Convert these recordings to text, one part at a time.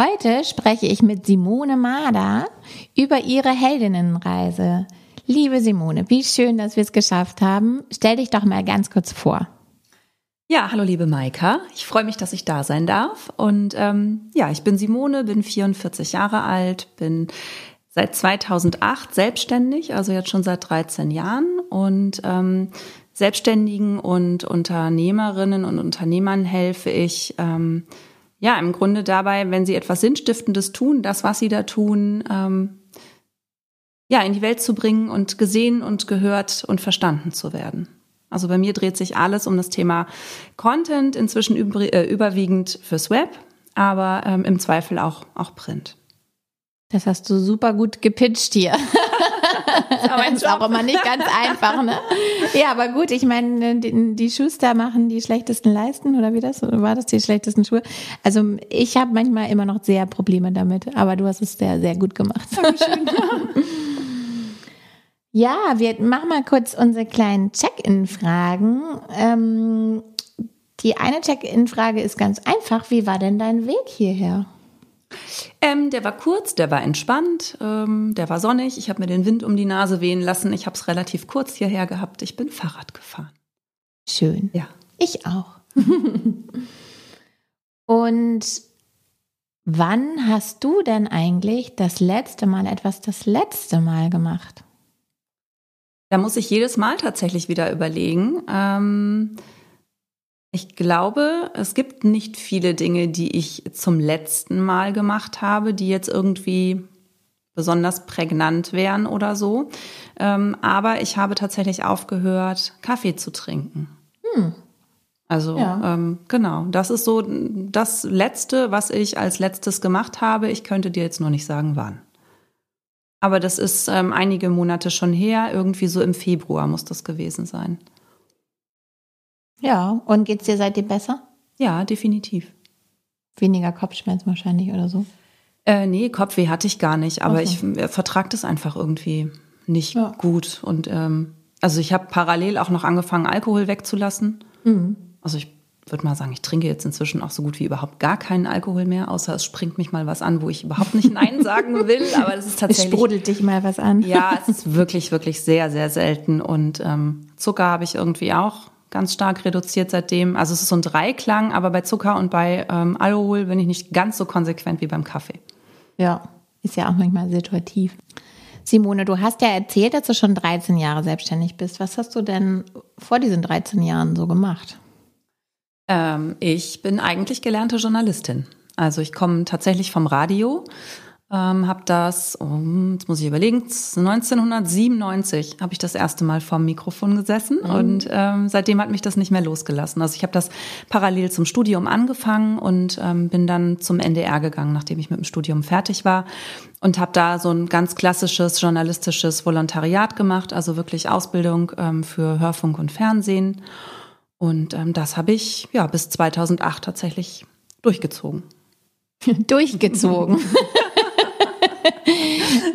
Heute spreche ich mit Simone Mader über ihre Heldinnenreise. Liebe Simone, wie schön, dass wir es geschafft haben. Stell dich doch mal ganz kurz vor. Ja, hallo liebe Maika. Ich freue mich, dass ich da sein darf. Und ähm, ja, ich bin Simone, bin 44 Jahre alt, bin seit 2008 selbstständig, also jetzt schon seit 13 Jahren. Und ähm, Selbstständigen und Unternehmerinnen und Unternehmern helfe ich, ähm, ja, im Grunde dabei, wenn sie etwas Sinnstiftendes tun, das, was sie da tun, ähm, ja, in die Welt zu bringen und gesehen und gehört und verstanden zu werden. Also bei mir dreht sich alles um das Thema Content, inzwischen äh, überwiegend fürs Web, aber ähm, im Zweifel auch, auch Print. Das hast du super gut gepitcht hier. das ist auch immer nicht ganz einfach, ne? Ja, aber gut, ich meine, die, die Schuster machen die schlechtesten Leisten oder wie das? War das die schlechtesten Schuhe? Also ich habe manchmal immer noch sehr Probleme damit, aber du hast es sehr, sehr gut gemacht. Dankeschön. ja, wir machen mal kurz unsere kleinen Check-in-Fragen. Ähm, die eine Check-in-Frage ist ganz einfach. Wie war denn dein Weg hierher? Ähm, der war kurz, der war entspannt, ähm, der war sonnig. Ich habe mir den Wind um die Nase wehen lassen. Ich habe es relativ kurz hierher gehabt. Ich bin Fahrrad gefahren. Schön. Ja. Ich auch. Und wann hast du denn eigentlich das letzte Mal etwas das letzte Mal gemacht? Da muss ich jedes Mal tatsächlich wieder überlegen. Ähm, ich glaube, es gibt nicht viele Dinge, die ich zum letzten Mal gemacht habe, die jetzt irgendwie besonders prägnant wären oder so. Ähm, aber ich habe tatsächlich aufgehört, Kaffee zu trinken. Hm. Also ja. ähm, genau, das ist so das Letzte, was ich als letztes gemacht habe. Ich könnte dir jetzt nur nicht sagen, wann. Aber das ist ähm, einige Monate schon her, irgendwie so im Februar muss das gewesen sein. Ja, und geht's dir seitdem besser? Ja, definitiv. Weniger Kopfschmerzen wahrscheinlich oder so? Äh, nee, Kopfweh hatte ich gar nicht, aber okay. ich äh, vertrage das einfach irgendwie nicht ja. gut. Und ähm, also ich habe parallel auch noch angefangen, Alkohol wegzulassen. Mhm. Also ich würde mal sagen, ich trinke jetzt inzwischen auch so gut wie überhaupt gar keinen Alkohol mehr, außer es springt mich mal was an, wo ich überhaupt nicht Nein sagen will. Aber das ist tatsächlich. Es sprudelt dich mal was an. Ja, es ist wirklich, wirklich sehr, sehr selten. Und ähm, Zucker habe ich irgendwie auch ganz stark reduziert seitdem. Also es ist so ein Dreiklang, aber bei Zucker und bei ähm, Alkohol bin ich nicht ganz so konsequent wie beim Kaffee. Ja, ist ja auch manchmal situativ. Simone, du hast ja erzählt, dass du schon 13 Jahre selbstständig bist. Was hast du denn vor diesen 13 Jahren so gemacht? Ähm, ich bin eigentlich gelernte Journalistin. Also ich komme tatsächlich vom Radio ähm, habe das, um, jetzt muss ich überlegen, 1997 habe ich das erste Mal vorm Mikrofon gesessen mhm. und ähm, seitdem hat mich das nicht mehr losgelassen. Also ich habe das parallel zum Studium angefangen und ähm, bin dann zum NDR gegangen, nachdem ich mit dem Studium fertig war und habe da so ein ganz klassisches journalistisches Volontariat gemacht, also wirklich Ausbildung ähm, für Hörfunk und Fernsehen. Und ähm, das habe ich ja bis 2008 tatsächlich durchgezogen. durchgezogen.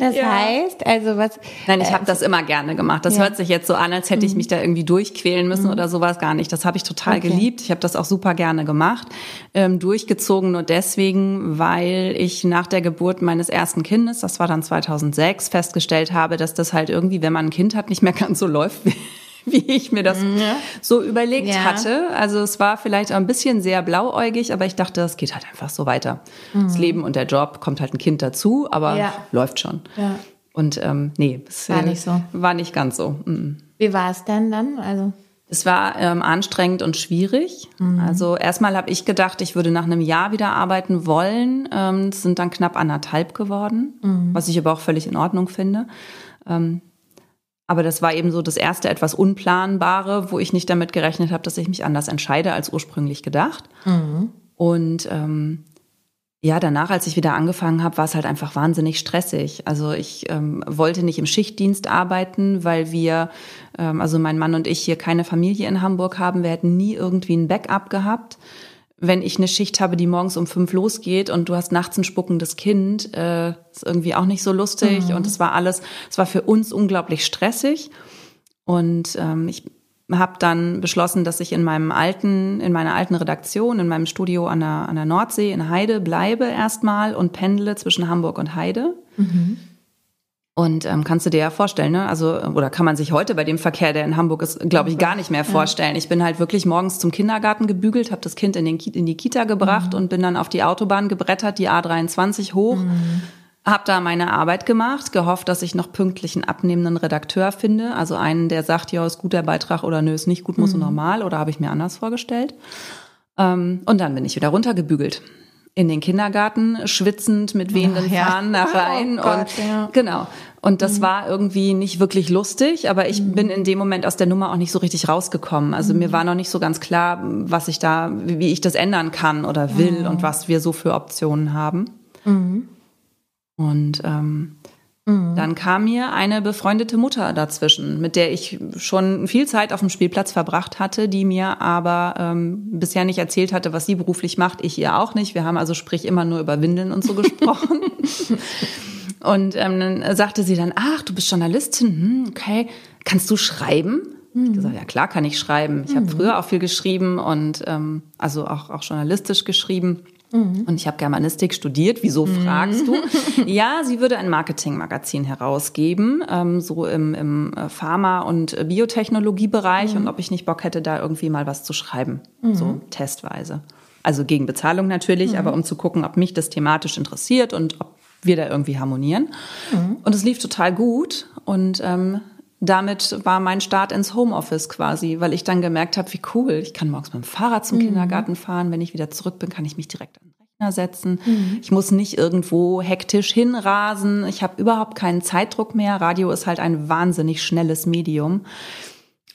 Das ja. heißt, also was. Nein, ich habe äh, das immer gerne gemacht. Das ja. hört sich jetzt so an, als hätte ich mhm. mich da irgendwie durchquälen müssen mhm. oder sowas gar nicht. Das habe ich total okay. geliebt. Ich habe das auch super gerne gemacht. Ähm, durchgezogen nur deswegen, weil ich nach der Geburt meines ersten Kindes, das war dann 2006, festgestellt habe, dass das halt irgendwie, wenn man ein Kind hat, nicht mehr ganz so läuft wie ich mir das mhm. ja. so überlegt ja. hatte. Also es war vielleicht ein bisschen sehr blauäugig, aber ich dachte, es geht halt einfach so weiter. Mhm. Das Leben und der Job kommt halt ein Kind dazu, aber ja. läuft schon. Und ähm, nee, es war nicht so. War nicht ganz so. Mhm. Wie war es denn dann? Also es war ähm, anstrengend und schwierig. Mhm. Also erstmal habe ich gedacht, ich würde nach einem Jahr wieder arbeiten wollen. Ähm, es sind dann knapp anderthalb geworden, mhm. was ich aber auch völlig in Ordnung finde. Ähm, aber das war eben so das erste etwas Unplanbare, wo ich nicht damit gerechnet habe, dass ich mich anders entscheide als ursprünglich gedacht. Mhm. Und ähm, ja, danach, als ich wieder angefangen habe, war es halt einfach wahnsinnig stressig. Also ich ähm, wollte nicht im Schichtdienst arbeiten, weil wir, ähm, also mein Mann und ich hier keine Familie in Hamburg haben. Wir hätten nie irgendwie ein Backup gehabt. Wenn ich eine Schicht habe, die morgens um fünf losgeht und du hast nachts ein spuckendes Kind, äh, ist irgendwie auch nicht so lustig. Mhm. Und es war alles, es war für uns unglaublich stressig. Und ähm, ich habe dann beschlossen, dass ich in meinem alten, in meiner alten Redaktion, in meinem Studio an der, an der Nordsee in Heide bleibe erstmal und pendle zwischen Hamburg und Heide. Mhm. Und ähm, kannst du dir ja vorstellen, ne? Also, oder kann man sich heute bei dem Verkehr, der in Hamburg ist, glaube ich, gar nicht mehr vorstellen. Ich bin halt wirklich morgens zum Kindergarten gebügelt, habe das Kind in, den, in die Kita gebracht mhm. und bin dann auf die Autobahn gebrettert, die A23 hoch. Mhm hab da meine Arbeit gemacht, gehofft, dass ich noch pünktlich einen abnehmenden Redakteur finde. Also einen, der sagt, ja, ist gut der Beitrag oder nö, ist nicht gut, muss mhm. normal oder habe ich mir anders vorgestellt. Ähm, und dann bin ich wieder runtergebügelt in den Kindergarten, schwitzend mit wehenden ja. Fahnen nach rein. Oh Gott, und ja. genau. Und das mhm. war irgendwie nicht wirklich lustig, aber ich mhm. bin in dem Moment aus der Nummer auch nicht so richtig rausgekommen. Also mhm. mir war noch nicht so ganz klar, was ich da, wie ich das ändern kann oder will mhm. und was wir so für Optionen haben. Mhm. Und ähm, mhm. dann kam mir eine befreundete Mutter dazwischen, mit der ich schon viel Zeit auf dem Spielplatz verbracht hatte, die mir aber ähm, bisher nicht erzählt hatte, was sie beruflich macht. Ich ihr auch nicht. Wir haben also sprich immer nur über Windeln und so gesprochen. und ähm, dann sagte sie dann, ach, du bist Journalistin, hm, okay, kannst du schreiben? Ich gesagt, ja klar kann ich schreiben. Ich mhm. habe früher auch viel geschrieben und ähm, also auch, auch journalistisch geschrieben. Mhm. Und ich habe Germanistik studiert. Wieso mhm. fragst du? ja, sie würde ein Marketingmagazin herausgeben, ähm, so im, im äh, Pharma- und Biotechnologiebereich mhm. und ob ich nicht Bock hätte, da irgendwie mal was zu schreiben. Mhm. So testweise. Also gegen Bezahlung natürlich, aber um zu gucken, ob mich das thematisch interessiert und ob wir da irgendwie harmonieren. Und es lief total gut. Und ähm, damit war mein Start ins Homeoffice quasi, weil ich dann gemerkt habe, wie cool, ich kann morgens mit dem Fahrrad zum mhm. Kindergarten fahren, wenn ich wieder zurück bin, kann ich mich direkt an den Rechner setzen. Mhm. Ich muss nicht irgendwo hektisch hinrasen, ich habe überhaupt keinen Zeitdruck mehr. Radio ist halt ein wahnsinnig schnelles Medium.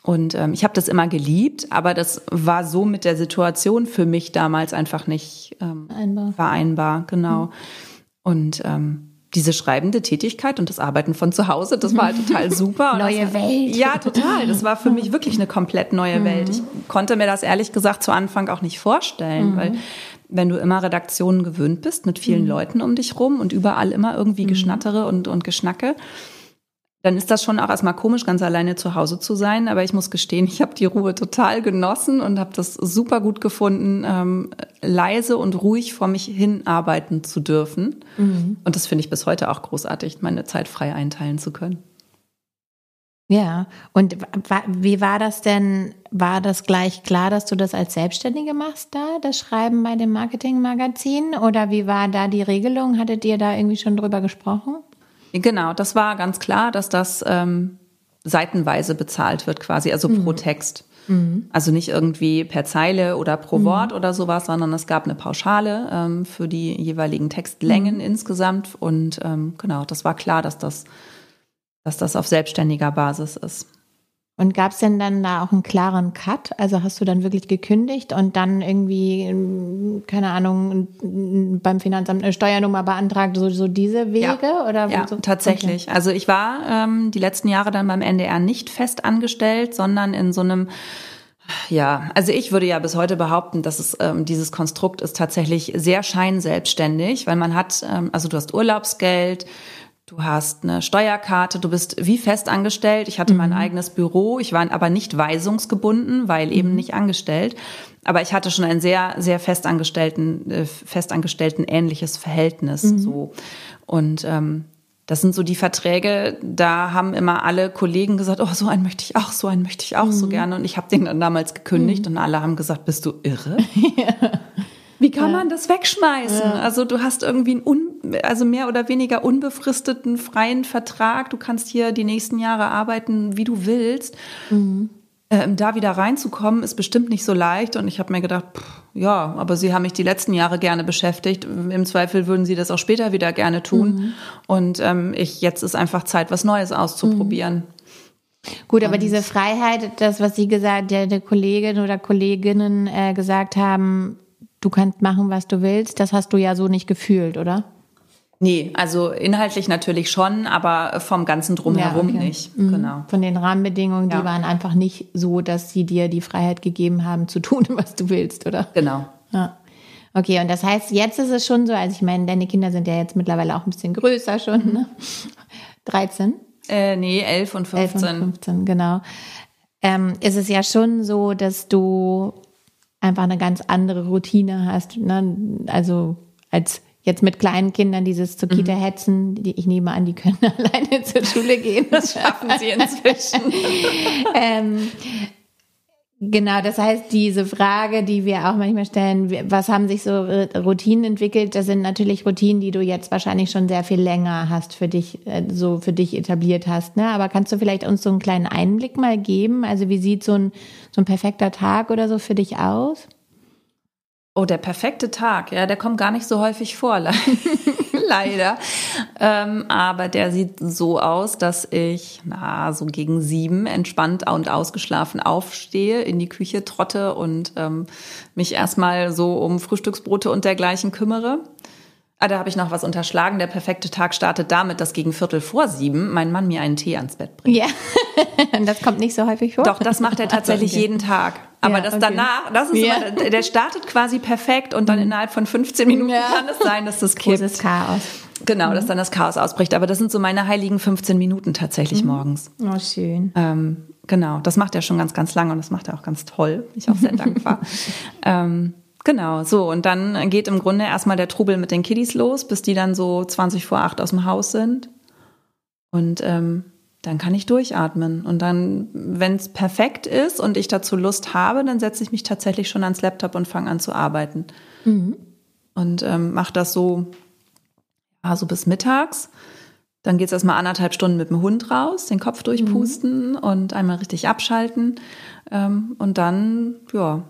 Und ähm, ich habe das immer geliebt, aber das war so mit der Situation für mich damals einfach nicht ähm, vereinbar. vereinbar, genau. Mhm. Und ähm, diese schreibende Tätigkeit und das Arbeiten von zu Hause, das war halt total super. neue das, Welt. Ja, total. Das war für mich wirklich eine komplett neue mhm. Welt. Ich konnte mir das ehrlich gesagt zu Anfang auch nicht vorstellen, mhm. weil wenn du immer Redaktionen gewöhnt bist mit vielen mhm. Leuten um dich rum und überall immer irgendwie mhm. Geschnattere und, und Geschnacke, dann ist das schon auch erstmal komisch, ganz alleine zu Hause zu sein. Aber ich muss gestehen, ich habe die Ruhe total genossen und habe das super gut gefunden, ähm, leise und ruhig vor mich hin arbeiten zu dürfen. Mhm. Und das finde ich bis heute auch großartig, meine Zeit frei einteilen zu können. Ja, und wie war das denn? War das gleich klar, dass du das als Selbstständige machst da, das Schreiben bei dem Marketingmagazin? Oder wie war da die Regelung? Hattet ihr da irgendwie schon drüber gesprochen? Genau, das war ganz klar, dass das ähm, seitenweise bezahlt wird quasi, also mhm. pro Text. Mhm. Also nicht irgendwie per Zeile oder pro mhm. Wort oder sowas, sondern es gab eine Pauschale ähm, für die jeweiligen Textlängen mhm. insgesamt. Und ähm, genau, das war klar, dass das, dass das auf selbstständiger Basis ist. Und gab es denn dann da auch einen klaren Cut? Also hast du dann wirklich gekündigt und dann irgendwie, ähm, keine Ahnung, beim Finanzamt eine Steuernummer beantragt, so, so diese Wege? Ja, oder ja so? tatsächlich. Okay. Also ich war ähm, die letzten Jahre dann beim NDR nicht fest angestellt, sondern in so einem ja, also ich würde ja bis heute behaupten, dass es ähm, dieses Konstrukt ist tatsächlich sehr scheinselbstständig, weil man hat, ähm, also du hast Urlaubsgeld, Du hast eine Steuerkarte, du bist wie fest angestellt. Ich hatte mhm. mein eigenes Büro, ich war aber nicht weisungsgebunden, weil eben mhm. nicht angestellt. Aber ich hatte schon ein sehr, sehr festangestellten, äh, festangestellten ähnliches Verhältnis mhm. so. Und ähm, das sind so die Verträge, da haben immer alle Kollegen gesagt, oh, so einen möchte ich auch, so einen möchte ich auch so mhm. gerne. Und ich habe den dann damals gekündigt mhm. und alle haben gesagt, bist du irre? ja. Wie kann ja. man das wegschmeißen? Ja. Also du hast irgendwie einen un, also mehr oder weniger unbefristeten freien Vertrag. Du kannst hier die nächsten Jahre arbeiten, wie du willst. Mhm. Ähm, da wieder reinzukommen, ist bestimmt nicht so leicht. Und ich habe mir gedacht, pff, ja, aber Sie haben mich die letzten Jahre gerne beschäftigt. Im Zweifel würden Sie das auch später wieder gerne tun. Mhm. Und ähm, ich jetzt ist einfach Zeit, was Neues auszuprobieren. Mhm. Gut, aber diese Freiheit, das, was Sie gesagt, der, der Kollegin oder Kolleginnen äh, gesagt haben, du kannst machen, was du willst, das hast du ja so nicht gefühlt, oder? Nee, also inhaltlich natürlich schon, aber vom ganzen Drumherum ja, okay. nicht. Mhm. Genau. Von den Rahmenbedingungen, ja. die waren einfach nicht so, dass sie dir die Freiheit gegeben haben, zu tun, was du willst, oder? Genau. Ja. Okay, und das heißt, jetzt ist es schon so, also ich meine, deine Kinder sind ja jetzt mittlerweile auch ein bisschen größer schon, ne? 13? Äh, nee, 11 und 15. 11 und 15, genau. Ähm, ist es ja schon so, dass du einfach eine ganz andere Routine hast, ne? Also als jetzt mit kleinen Kindern dieses zur Kita mhm. hetzen, die, ich nehme an, die können alleine zur Schule gehen. Das schaffen sie inzwischen. ähm, genau, das heißt, diese Frage, die wir auch manchmal stellen, was haben sich so Routinen entwickelt, das sind natürlich Routinen, die du jetzt wahrscheinlich schon sehr viel länger hast für dich, äh, so für dich etabliert hast. Ne? Aber kannst du vielleicht uns so einen kleinen Einblick mal geben? Also wie sieht so ein, so ein perfekter Tag oder so für dich aus? Oh, der perfekte Tag, ja, der kommt gar nicht so häufig vor, leider. Ähm, aber der sieht so aus, dass ich, na, so gegen sieben entspannt und ausgeschlafen aufstehe, in die Küche trotte und ähm, mich erstmal so um Frühstücksbrote und dergleichen kümmere. Ah, da habe ich noch was unterschlagen. Der perfekte Tag startet damit, dass gegen Viertel vor sieben mein Mann mir einen Tee ans Bett bringt. Ja, das kommt nicht so häufig vor. Doch, das macht er tatsächlich okay. jeden Tag. Aber ja, das okay. danach, das ist ja. immer, der startet quasi perfekt und dann mhm. innerhalb von 15 Minuten ja. kann es sein, dass das kippt. Großes Chaos. Genau, dass mhm. dann das Chaos ausbricht. Aber das sind so meine heiligen 15 Minuten tatsächlich mhm. morgens. Oh, schön. Ähm, genau, das macht er schon ganz, ganz lange und das macht er auch ganz toll. Bin ich auch sehr dankbar. ähm, Genau, so. Und dann geht im Grunde erstmal der Trubel mit den Kiddies los, bis die dann so 20 vor 8 aus dem Haus sind. Und ähm, dann kann ich durchatmen. Und dann, wenn es perfekt ist und ich dazu Lust habe, dann setze ich mich tatsächlich schon ans Laptop und fange an zu arbeiten. Mhm. Und ähm, mache das so, ja, so bis mittags. Dann geht es erstmal anderthalb Stunden mit dem Hund raus, den Kopf durchpusten mhm. und einmal richtig abschalten. Ähm, und dann, ja,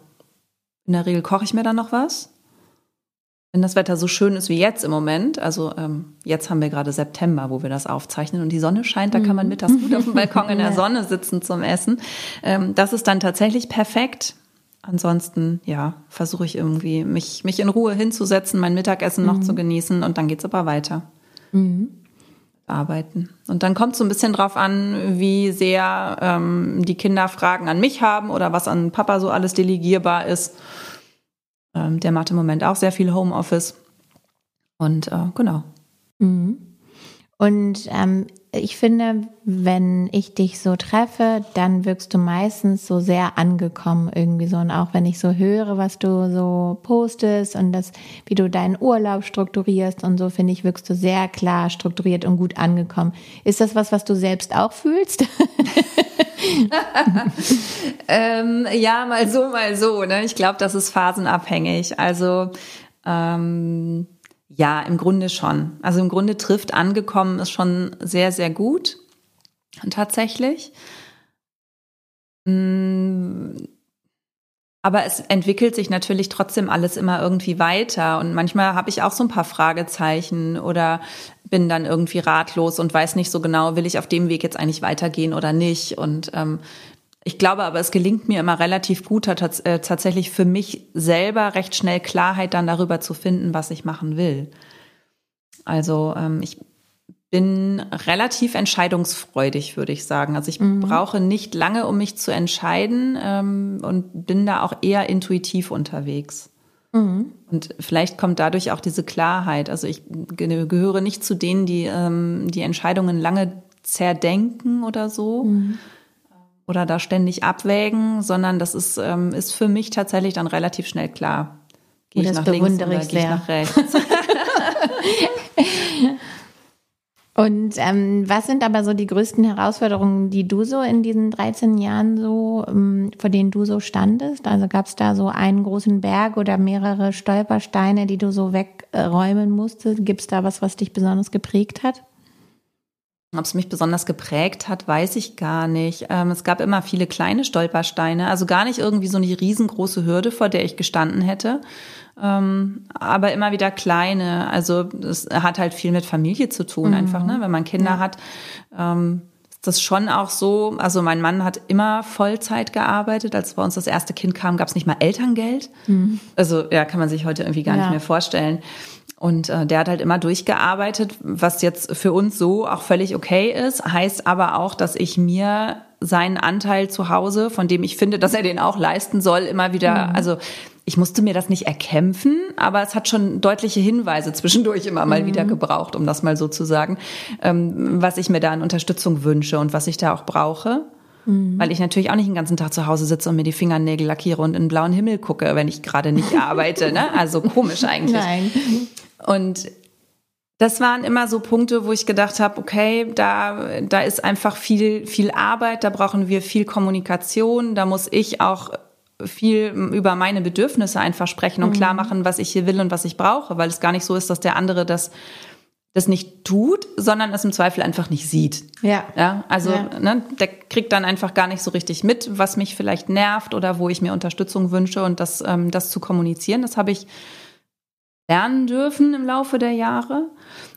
in der Regel koche ich mir dann noch was. Wenn das Wetter so schön ist wie jetzt im Moment, also ähm, jetzt haben wir gerade September, wo wir das aufzeichnen und die Sonne scheint, da kann man mhm. mittags gut auf dem Balkon in der Sonne sitzen zum Essen. Ähm, das ist dann tatsächlich perfekt. Ansonsten, ja, versuche ich irgendwie, mich, mich in Ruhe hinzusetzen, mein Mittagessen noch mhm. zu genießen und dann geht's aber weiter. Mhm. Arbeiten. Und dann kommt es so ein bisschen drauf an, wie sehr ähm, die Kinder Fragen an mich haben oder was an Papa so alles delegierbar ist. Ähm, der macht im Moment auch sehr viel Homeoffice. Und äh, genau. Mhm. Und ähm, ich finde, wenn ich dich so treffe, dann wirkst du meistens so sehr angekommen irgendwie so. Und auch wenn ich so höre, was du so postest und das, wie du deinen Urlaub strukturierst und so, finde ich, wirkst du sehr klar strukturiert und gut angekommen. Ist das was, was du selbst auch fühlst? ähm, ja, mal so, mal so. Ne? Ich glaube, das ist phasenabhängig. Also ähm, ja, im Grunde schon. Also im Grunde trifft angekommen ist schon sehr, sehr gut. Tatsächlich. Mm, aber es entwickelt sich natürlich trotzdem alles immer irgendwie weiter. Und manchmal habe ich auch so ein paar Fragezeichen oder bin dann irgendwie ratlos und weiß nicht so genau, will ich auf dem Weg jetzt eigentlich weitergehen oder nicht. Und ähm, ich glaube aber, es gelingt mir immer relativ gut, äh, tatsächlich für mich selber recht schnell Klarheit dann darüber zu finden, was ich machen will. Also ähm, ich bin relativ entscheidungsfreudig, würde ich sagen. Also ich mhm. brauche nicht lange, um mich zu entscheiden ähm, und bin da auch eher intuitiv unterwegs. Mhm. Und vielleicht kommt dadurch auch diese Klarheit. Also ich gehöre nicht zu denen, die ähm, die Entscheidungen lange zerdenken oder so. Mhm. Oder da ständig abwägen, sondern das ist, ähm, ist für mich tatsächlich dann relativ schnell klar. Gehe ich nach links oder gehe ich nach rechts? Und ähm, was sind aber so die größten Herausforderungen, die du so in diesen 13 Jahren so, ähm, vor denen du so standest? Also gab es da so einen großen Berg oder mehrere Stolpersteine, die du so wegräumen musstest? Gibt es da was, was dich besonders geprägt hat? Ob es mich besonders geprägt hat, weiß ich gar nicht. Ähm, es gab immer viele kleine Stolpersteine, also gar nicht irgendwie so eine riesengroße Hürde, vor der ich gestanden hätte, ähm, aber immer wieder kleine. Also es hat halt viel mit Familie zu tun, mhm. einfach, ne? Wenn man Kinder ja. hat. Ähm, das schon auch so, also mein Mann hat immer Vollzeit gearbeitet. Als bei uns das erste Kind kam, gab es nicht mal Elterngeld. Mhm. Also ja, kann man sich heute irgendwie gar ja. nicht mehr vorstellen. Und äh, der hat halt immer durchgearbeitet, was jetzt für uns so auch völlig okay ist, heißt aber auch, dass ich mir seinen Anteil zu Hause, von dem ich finde, dass er den auch leisten soll, immer wieder, mhm. also ich musste mir das nicht erkämpfen, aber es hat schon deutliche Hinweise zwischendurch immer mal mhm. wieder gebraucht, um das mal so zu sagen, ähm, was ich mir da an Unterstützung wünsche und was ich da auch brauche. Mhm. Weil ich natürlich auch nicht den ganzen Tag zu Hause sitze und mir die Fingernägel lackiere und in den blauen Himmel gucke, wenn ich gerade nicht arbeite. Ne? Also komisch eigentlich. Nein. Und das waren immer so Punkte, wo ich gedacht habe, okay, da, da ist einfach viel, viel Arbeit, da brauchen wir viel Kommunikation, da muss ich auch viel über meine Bedürfnisse einfach sprechen und mhm. klar machen, was ich hier will und was ich brauche, weil es gar nicht so ist, dass der andere das das nicht tut, sondern es im Zweifel einfach nicht sieht. Ja. Ja, also ja. Ne, der kriegt dann einfach gar nicht so richtig mit, was mich vielleicht nervt oder wo ich mir Unterstützung wünsche und das, ähm, das zu kommunizieren. Das habe ich lernen dürfen im Laufe der Jahre.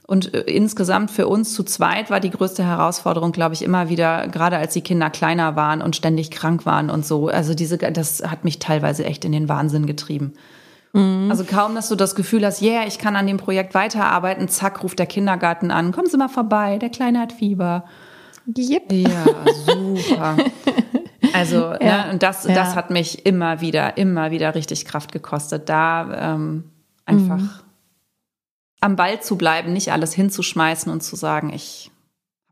Und äh, insgesamt für uns zu zweit war die größte Herausforderung, glaube ich, immer wieder, gerade als die Kinder kleiner waren und ständig krank waren und so. Also diese, das hat mich teilweise echt in den Wahnsinn getrieben. Mhm. Also kaum, dass du das Gefühl hast, yeah, ich kann an dem Projekt weiterarbeiten, zack, ruft der Kindergarten an, kommen Sie mal vorbei, der Kleine hat Fieber. Yep. Ja, super. Also, ja, ne, und das, ja. das hat mich immer wieder, immer wieder richtig Kraft gekostet, da ähm, einfach mhm. am Ball zu bleiben, nicht alles hinzuschmeißen und zu sagen, ich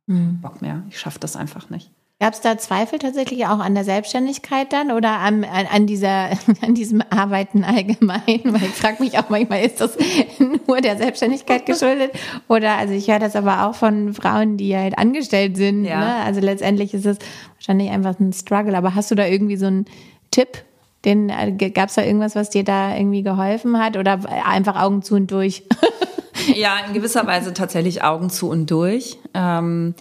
mhm. Bock mehr, ich schaffe das einfach nicht. Gab es da Zweifel tatsächlich auch an der Selbstständigkeit dann oder an, an, an dieser, an diesem Arbeiten allgemein? Weil ich frage mich auch manchmal, ist das nur der Selbstständigkeit geschuldet? Oder also ich höre das aber auch von Frauen, die halt angestellt sind. Ja. Ne? Also letztendlich ist es wahrscheinlich einfach ein Struggle. Aber hast du da irgendwie so einen Tipp? Den äh, gab es da irgendwas, was dir da irgendwie geholfen hat? Oder einfach Augen zu und durch? ja, in gewisser Weise tatsächlich Augen zu und durch. Ähm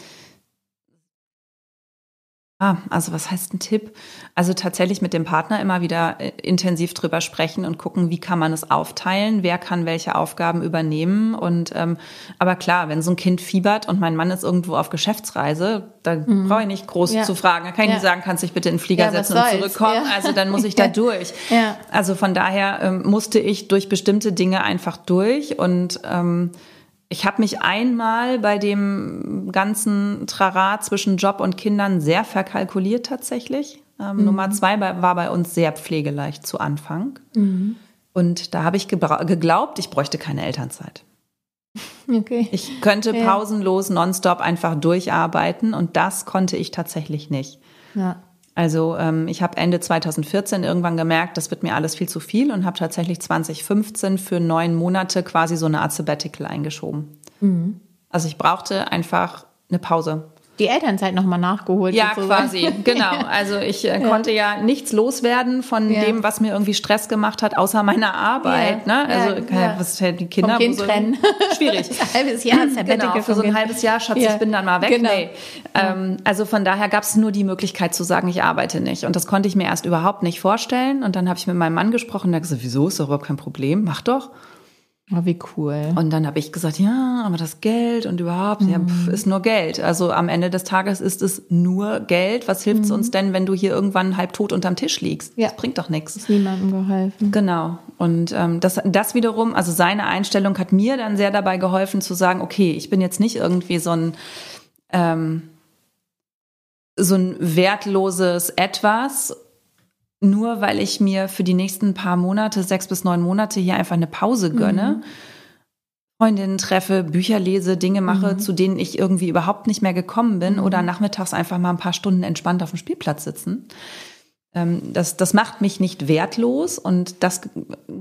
Ah, also was heißt ein Tipp? Also tatsächlich mit dem Partner immer wieder äh, intensiv drüber sprechen und gucken, wie kann man es aufteilen, wer kann welche Aufgaben übernehmen. Und ähm, aber klar, wenn so ein Kind fiebert und mein Mann ist irgendwo auf Geschäftsreise, dann mhm. brauche ich nicht groß ja. zu fragen. Da kann ich ja. nicht sagen, kannst dich bitte in den Flieger ja, setzen und zurückkommen. Also dann muss ich da durch. Also von daher ähm, musste ich durch bestimmte Dinge einfach durch und ähm, ich habe mich einmal bei dem ganzen Trara zwischen Job und Kindern sehr verkalkuliert tatsächlich. Ähm, mhm. Nummer zwei war bei uns sehr pflegeleicht zu Anfang. Mhm. Und da habe ich geglaubt, ich bräuchte keine Elternzeit. Okay. Ich könnte pausenlos nonstop einfach durcharbeiten und das konnte ich tatsächlich nicht. Ja. Also ähm, ich habe Ende 2014 irgendwann gemerkt, das wird mir alles viel zu viel und habe tatsächlich 2015 für neun Monate quasi so eine Art Sabbatical eingeschoben. Mhm. Also ich brauchte einfach eine Pause die Elternzeit nochmal nachgeholt. Ja, sozusagen. quasi, genau. Also ich äh, ja. konnte ja nichts loswerden von ja. dem, was mir irgendwie Stress gemacht hat, außer meiner Arbeit. Ja. Ne? Also was die Kinder Vom kind so, trennen. schwierig. ein halbes Jahr genau, für so ein halbes Jahr, Schatz, ich bin dann mal weg. Genau. Nee. Ähm, also von daher gab es nur die Möglichkeit zu sagen, ich arbeite nicht. Und das konnte ich mir erst überhaupt nicht vorstellen. Und dann habe ich mit meinem Mann gesprochen, der hat gesagt, wieso ist doch überhaupt kein Problem, mach doch. Oh, wie cool. Und dann habe ich gesagt, ja, aber das Geld und überhaupt, mhm. ja, pf, ist nur Geld. Also am Ende des Tages ist es nur Geld. Was hilft es mhm. uns denn, wenn du hier irgendwann halb tot unterm Tisch liegst? Ja. Das bringt doch nichts. Ist niemandem geholfen. Genau. Und ähm, das, das wiederum, also seine Einstellung hat mir dann sehr dabei geholfen zu sagen, okay, ich bin jetzt nicht irgendwie so ein ähm, so ein wertloses Etwas nur weil ich mir für die nächsten paar Monate, sechs bis neun Monate hier einfach eine Pause gönne, mhm. Freundinnen treffe, Bücher lese, Dinge mache, mhm. zu denen ich irgendwie überhaupt nicht mehr gekommen bin mhm. oder nachmittags einfach mal ein paar Stunden entspannt auf dem Spielplatz sitzen. Ähm, das, das macht mich nicht wertlos und das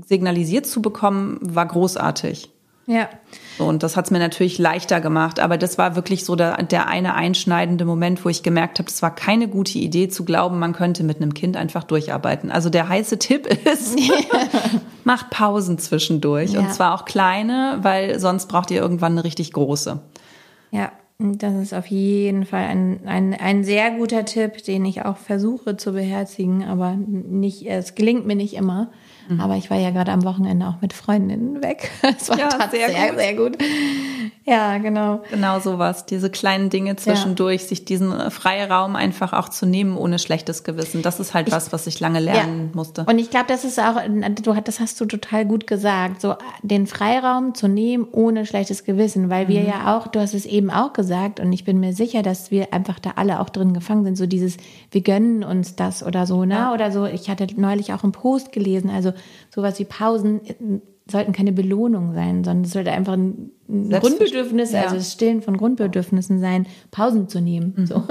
signalisiert zu bekommen, war großartig. Ja. Und das hat es mir natürlich leichter gemacht. Aber das war wirklich so der, der eine einschneidende Moment, wo ich gemerkt habe, es war keine gute Idee zu glauben, man könnte mit einem Kind einfach durcharbeiten. Also der heiße Tipp ist, macht Pausen zwischendurch. Ja. Und zwar auch kleine, weil sonst braucht ihr irgendwann eine richtig große. Ja. Das ist auf jeden Fall ein, ein, ein sehr guter Tipp, den ich auch versuche zu beherzigen, aber nicht, es gelingt mir nicht immer. Mhm. Aber ich war ja gerade am Wochenende auch mit Freundinnen weg. Es war ja, sehr, sehr gut. sehr gut. ja, genau. Genau sowas. Diese kleinen Dinge zwischendurch, ja. sich diesen Freiraum einfach auch zu nehmen ohne schlechtes Gewissen. Das ist halt ich, was, was ich lange lernen ja. musste. Und ich glaube, das ist auch, du, das hast du total gut gesagt, so den Freiraum zu nehmen ohne schlechtes Gewissen, weil wir mhm. ja auch, du hast es eben auch gesagt und ich bin mir sicher, dass wir einfach da alle auch drin gefangen sind, so dieses, wir gönnen uns das oder so, ne? Ja. Oder so, ich hatte neulich auch einen Post gelesen, also sowas wie Pausen sollten keine Belohnung sein, sondern es sollte einfach ein, Grundbedürfnis, ja. also das Stillen von Grundbedürfnissen sein, Pausen zu nehmen. Mhm. So.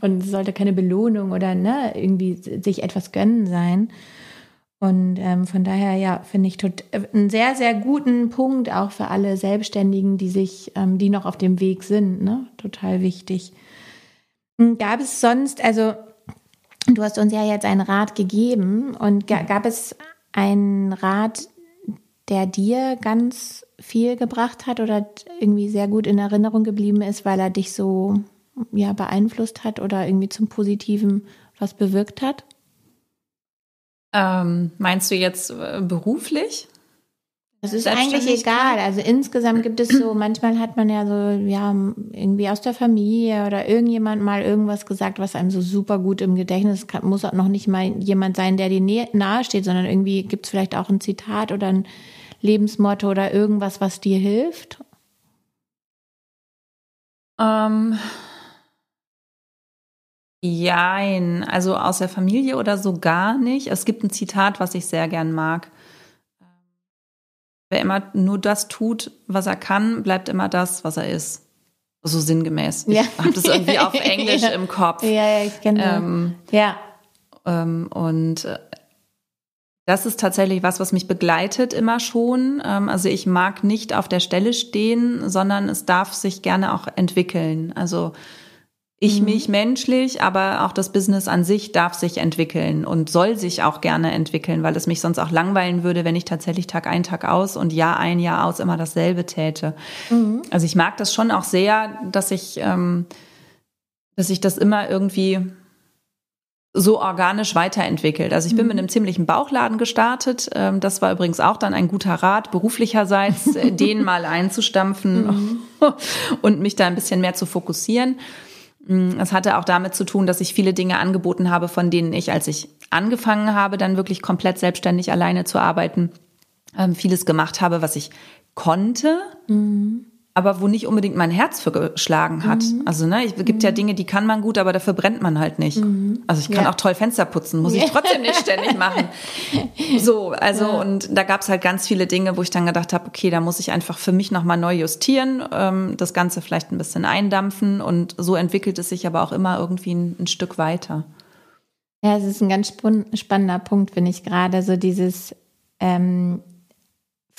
Und es sollte keine Belohnung oder ne, irgendwie sich etwas gönnen sein. Und ähm, von daher, ja, finde ich tot, äh, einen sehr, sehr guten Punkt auch für alle Selbstständigen, die sich, ähm, die noch auf dem Weg sind, ne? Total wichtig. Hm, gab es sonst, also du hast uns ja jetzt einen Rat gegeben und gab es einen Rat, der dir ganz viel gebracht hat oder irgendwie sehr gut in Erinnerung geblieben ist, weil er dich so ja beeinflusst hat oder irgendwie zum Positiven was bewirkt hat? Ähm, meinst du jetzt äh, beruflich? Das ist eigentlich egal. Also insgesamt gibt es so, manchmal hat man ja so, ja, irgendwie aus der Familie oder irgendjemand mal irgendwas gesagt, was einem so super gut im Gedächtnis kann, muss auch noch nicht mal jemand sein, der dir nahe steht, sondern irgendwie gibt es vielleicht auch ein Zitat oder ein Lebensmotto oder irgendwas, was dir hilft? Ähm, jein, also aus der Familie oder so gar nicht. Es gibt ein Zitat, was ich sehr gern mag. Wer immer nur das tut, was er kann, bleibt immer das, was er ist. So sinngemäß. Ja. Ich habe das irgendwie auf Englisch ja. im Kopf. Ja, ja, ich kenne ähm, Ja. Ähm, und äh, das ist tatsächlich was, was mich begleitet immer schon. Ähm, also ich mag nicht auf der Stelle stehen, sondern es darf sich gerne auch entwickeln. Also ich mhm. mich menschlich, aber auch das Business an sich darf sich entwickeln und soll sich auch gerne entwickeln, weil es mich sonst auch langweilen würde, wenn ich tatsächlich Tag ein, Tag aus und Jahr ein, Jahr aus immer dasselbe täte. Mhm. Also ich mag das schon auch sehr, dass ich, ähm, dass ich das immer irgendwie so organisch weiterentwickelt. Also ich bin mhm. mit einem ziemlichen Bauchladen gestartet. Ähm, das war übrigens auch dann ein guter Rat, beruflicherseits, äh, den mal einzustampfen mhm. und mich da ein bisschen mehr zu fokussieren. Mm, es hatte auch damit zu tun, dass ich viele Dinge angeboten habe, von denen ich, als ich angefangen habe, dann wirklich komplett selbstständig alleine zu arbeiten, ähm, vieles gemacht habe, was ich konnte. Mhm aber wo nicht unbedingt mein Herz für geschlagen hat. Mhm. Also ne, es gibt mhm. ja Dinge, die kann man gut, aber dafür brennt man halt nicht. Mhm. Also ich kann ja. auch toll Fenster putzen, muss ich trotzdem nicht ständig machen. So, also ja. und da gab es halt ganz viele Dinge, wo ich dann gedacht habe, okay, da muss ich einfach für mich nochmal neu justieren, ähm, das Ganze vielleicht ein bisschen eindampfen und so entwickelt es sich aber auch immer irgendwie ein, ein Stück weiter. Ja, es ist ein ganz spannender Punkt, finde ich gerade, so dieses ähm,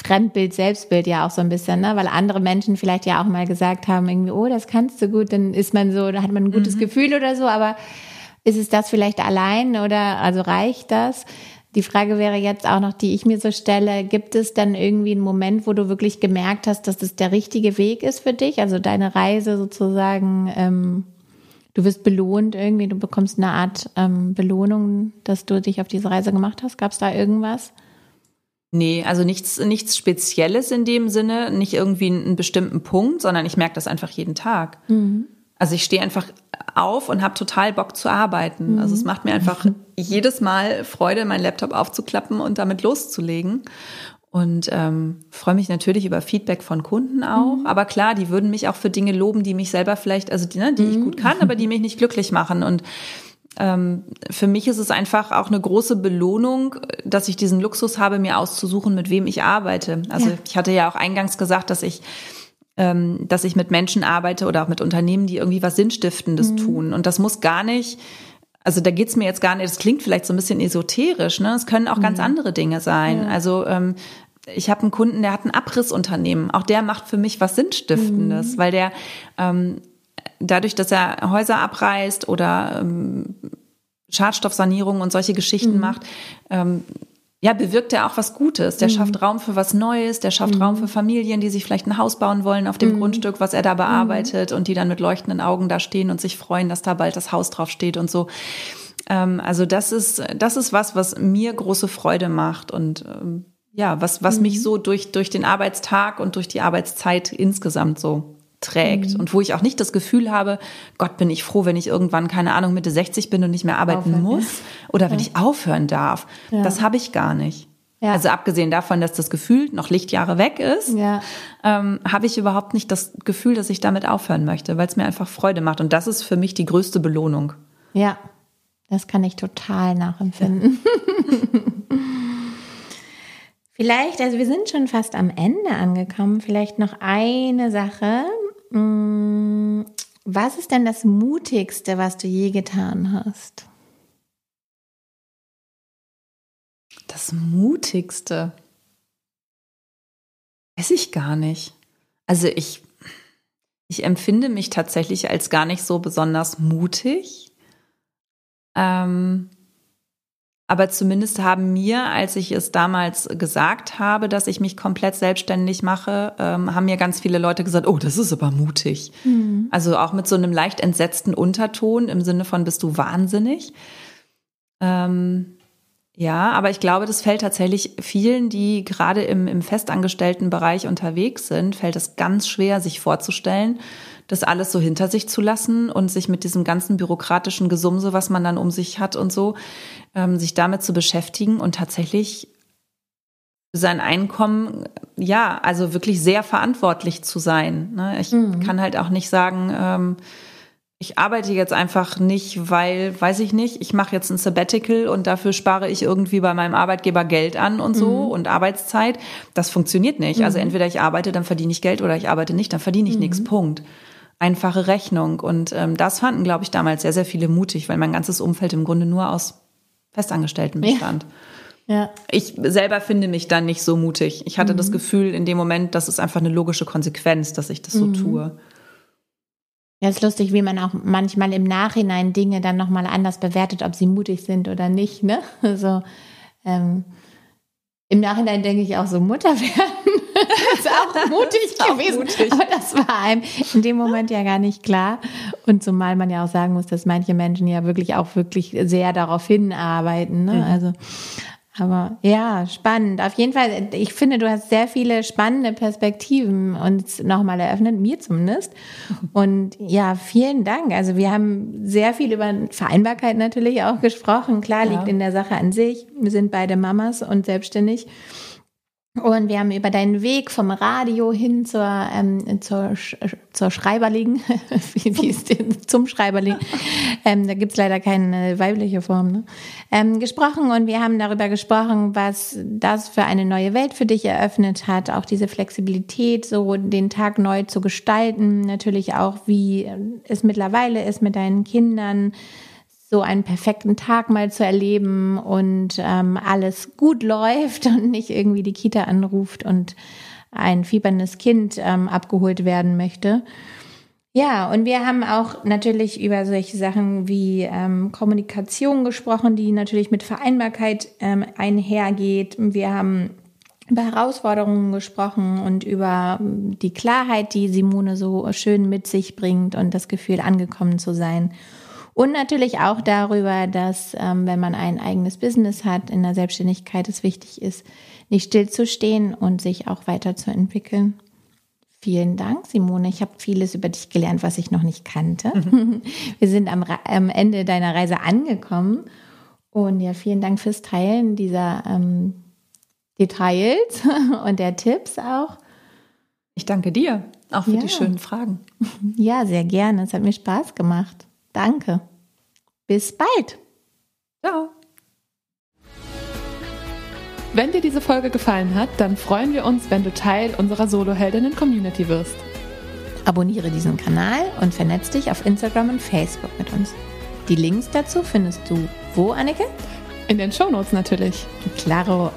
Fremdbild, Selbstbild ja auch so ein bisschen, ne? weil andere Menschen vielleicht ja auch mal gesagt haben, irgendwie, oh, das kannst du gut, dann ist man so, da hat man ein gutes mhm. Gefühl oder so, aber ist es das vielleicht allein oder also reicht das? Die Frage wäre jetzt auch noch, die ich mir so stelle, gibt es dann irgendwie einen Moment, wo du wirklich gemerkt hast, dass das der richtige Weg ist für dich? Also deine Reise sozusagen, ähm, du wirst belohnt irgendwie, du bekommst eine Art ähm, Belohnung, dass du dich auf diese Reise gemacht hast. Gab es da irgendwas? Nee, also nichts, nichts Spezielles in dem Sinne, nicht irgendwie einen bestimmten Punkt, sondern ich merke das einfach jeden Tag. Mhm. Also ich stehe einfach auf und habe total Bock zu arbeiten. Mhm. Also es macht mir einfach jedes Mal Freude, meinen Laptop aufzuklappen und damit loszulegen. Und ähm, freue mich natürlich über Feedback von Kunden auch. Mhm. Aber klar, die würden mich auch für Dinge loben, die mich selber vielleicht, also die, ne, die ich mhm. gut kann, aber die mich nicht glücklich machen. Und für mich ist es einfach auch eine große Belohnung, dass ich diesen Luxus habe, mir auszusuchen, mit wem ich arbeite. Also ja. ich hatte ja auch eingangs gesagt, dass ich ähm, dass ich mit Menschen arbeite oder auch mit Unternehmen, die irgendwie was Sinnstiftendes mhm. tun. Und das muss gar nicht also da geht's mir jetzt gar nicht, das klingt vielleicht so ein bisschen esoterisch, ne? Es können auch mhm. ganz andere Dinge sein. Ja. Also ähm, ich habe einen Kunden, der hat ein Abrissunternehmen. Auch der macht für mich was Sinnstiftendes, mhm. weil der ähm, dadurch, dass er Häuser abreißt oder ähm, Schadstoffsanierung und solche Geschichten mhm. macht, ähm, ja, bewirkt er auch was Gutes. Der mhm. schafft Raum für was Neues, der schafft mhm. Raum für Familien, die sich vielleicht ein Haus bauen wollen auf dem mhm. Grundstück, was er da bearbeitet und die dann mit leuchtenden Augen da stehen und sich freuen, dass da bald das Haus drauf steht und so. Ähm, also das ist, das ist was, was mir große Freude macht und ähm, ja, was, was mhm. mich so durch, durch den Arbeitstag und durch die Arbeitszeit insgesamt so trägt mhm. und wo ich auch nicht das Gefühl habe, Gott, bin ich froh, wenn ich irgendwann, keine Ahnung, Mitte 60 bin und nicht mehr arbeiten aufhören, muss ja. oder wenn ja. ich aufhören darf. Ja. Das habe ich gar nicht. Also abgesehen davon, dass das Gefühl noch Lichtjahre weg ist, ähm, habe ich überhaupt nicht das Gefühl, dass ich damit aufhören möchte, weil es mir einfach Freude macht. Und das ist für mich die größte Belohnung. Ja, das kann ich total nachempfinden. Vielleicht, also wir sind schon fast am Ende angekommen. Vielleicht noch eine Sache, was ist denn das Mutigste, was du je getan hast? Das Mutigste? Weiß ich gar nicht. Also ich, ich empfinde mich tatsächlich als gar nicht so besonders mutig. Ähm, aber zumindest haben mir, als ich es damals gesagt habe, dass ich mich komplett selbstständig mache, ähm, haben mir ganz viele Leute gesagt, oh, das ist aber mutig. Mhm. Also auch mit so einem leicht entsetzten Unterton im Sinne von, bist du wahnsinnig? Ähm, ja, aber ich glaube, das fällt tatsächlich vielen, die gerade im, im festangestellten Bereich unterwegs sind, fällt es ganz schwer, sich vorzustellen, das alles so hinter sich zu lassen und sich mit diesem ganzen bürokratischen Gesumse, was man dann um sich hat und so, ähm, sich damit zu beschäftigen und tatsächlich sein Einkommen, ja, also wirklich sehr verantwortlich zu sein. Ne? Ich mhm. kann halt auch nicht sagen, ähm, ich arbeite jetzt einfach nicht, weil, weiß ich nicht, ich mache jetzt ein Sabbatical und dafür spare ich irgendwie bei meinem Arbeitgeber Geld an und so mhm. und Arbeitszeit. Das funktioniert nicht. Also mhm. Also entweder ich arbeite, dann verdiene ich Geld oder ich arbeite nicht, dann verdiene ich mhm. nichts. Punkt einfache Rechnung. Und ähm, das fanden, glaube ich, damals sehr, sehr viele mutig, weil mein ganzes Umfeld im Grunde nur aus Festangestellten bestand. Ja. ja. Ich selber finde mich dann nicht so mutig. Ich hatte mhm. das Gefühl in dem Moment, das ist einfach eine logische Konsequenz, dass ich das so mhm. tue. Ja, ist lustig, wie man auch manchmal im Nachhinein Dinge dann nochmal anders bewertet, ob sie mutig sind oder nicht, ne? Also, ähm, im Nachhinein denke ich auch so, Mutter werden ist auch mutig ist gewesen. Auch mutig. Aber das war einem in dem Moment ja gar nicht klar. Und zumal man ja auch sagen muss, dass manche Menschen ja wirklich auch wirklich sehr darauf hinarbeiten. Ne? Mhm. Also aber ja, spannend. Auf jeden Fall, ich finde, du hast sehr viele spannende Perspektiven uns nochmal eröffnet, mir zumindest. Und ja, vielen Dank. Also wir haben sehr viel über Vereinbarkeit natürlich auch gesprochen. Klar, ja. liegt in der Sache an sich. Wir sind beide Mamas und selbstständig. Und wir haben über deinen Weg vom Radio hin zur, ähm, zur, zur Schreiberling, wie, wie ist denn, zum Schreiberling, ähm, da gibt's leider keine weibliche Form, ne? ähm, gesprochen. Und wir haben darüber gesprochen, was das für eine neue Welt für dich eröffnet hat. Auch diese Flexibilität, so den Tag neu zu gestalten. Natürlich auch, wie es mittlerweile ist mit deinen Kindern so einen perfekten Tag mal zu erleben und ähm, alles gut läuft und nicht irgendwie die Kita anruft und ein fieberndes Kind ähm, abgeholt werden möchte. Ja, und wir haben auch natürlich über solche Sachen wie ähm, Kommunikation gesprochen, die natürlich mit Vereinbarkeit ähm, einhergeht. Wir haben über Herausforderungen gesprochen und über ähm, die Klarheit, die Simone so schön mit sich bringt und das Gefühl, angekommen zu sein. Und natürlich auch darüber, dass ähm, wenn man ein eigenes Business hat, in der Selbstständigkeit es wichtig ist, nicht stillzustehen und sich auch weiterzuentwickeln. Vielen Dank, Simone. Ich habe vieles über dich gelernt, was ich noch nicht kannte. Mhm. Wir sind am, am, Ende deiner Reise angekommen. Und ja, vielen Dank fürs Teilen dieser ähm, Details und der Tipps auch. Ich danke dir, auch für ja. die schönen Fragen. Ja, sehr gerne. Es hat mir Spaß gemacht. Danke. Bis bald. Ciao. Wenn dir diese Folge gefallen hat, dann freuen wir uns, wenn du Teil unserer Soloheldinnen-Community wirst. Abonniere diesen Kanal und vernetz dich auf Instagram und Facebook mit uns. Die Links dazu findest du wo, Anneke? In den Shownotes natürlich. Claro.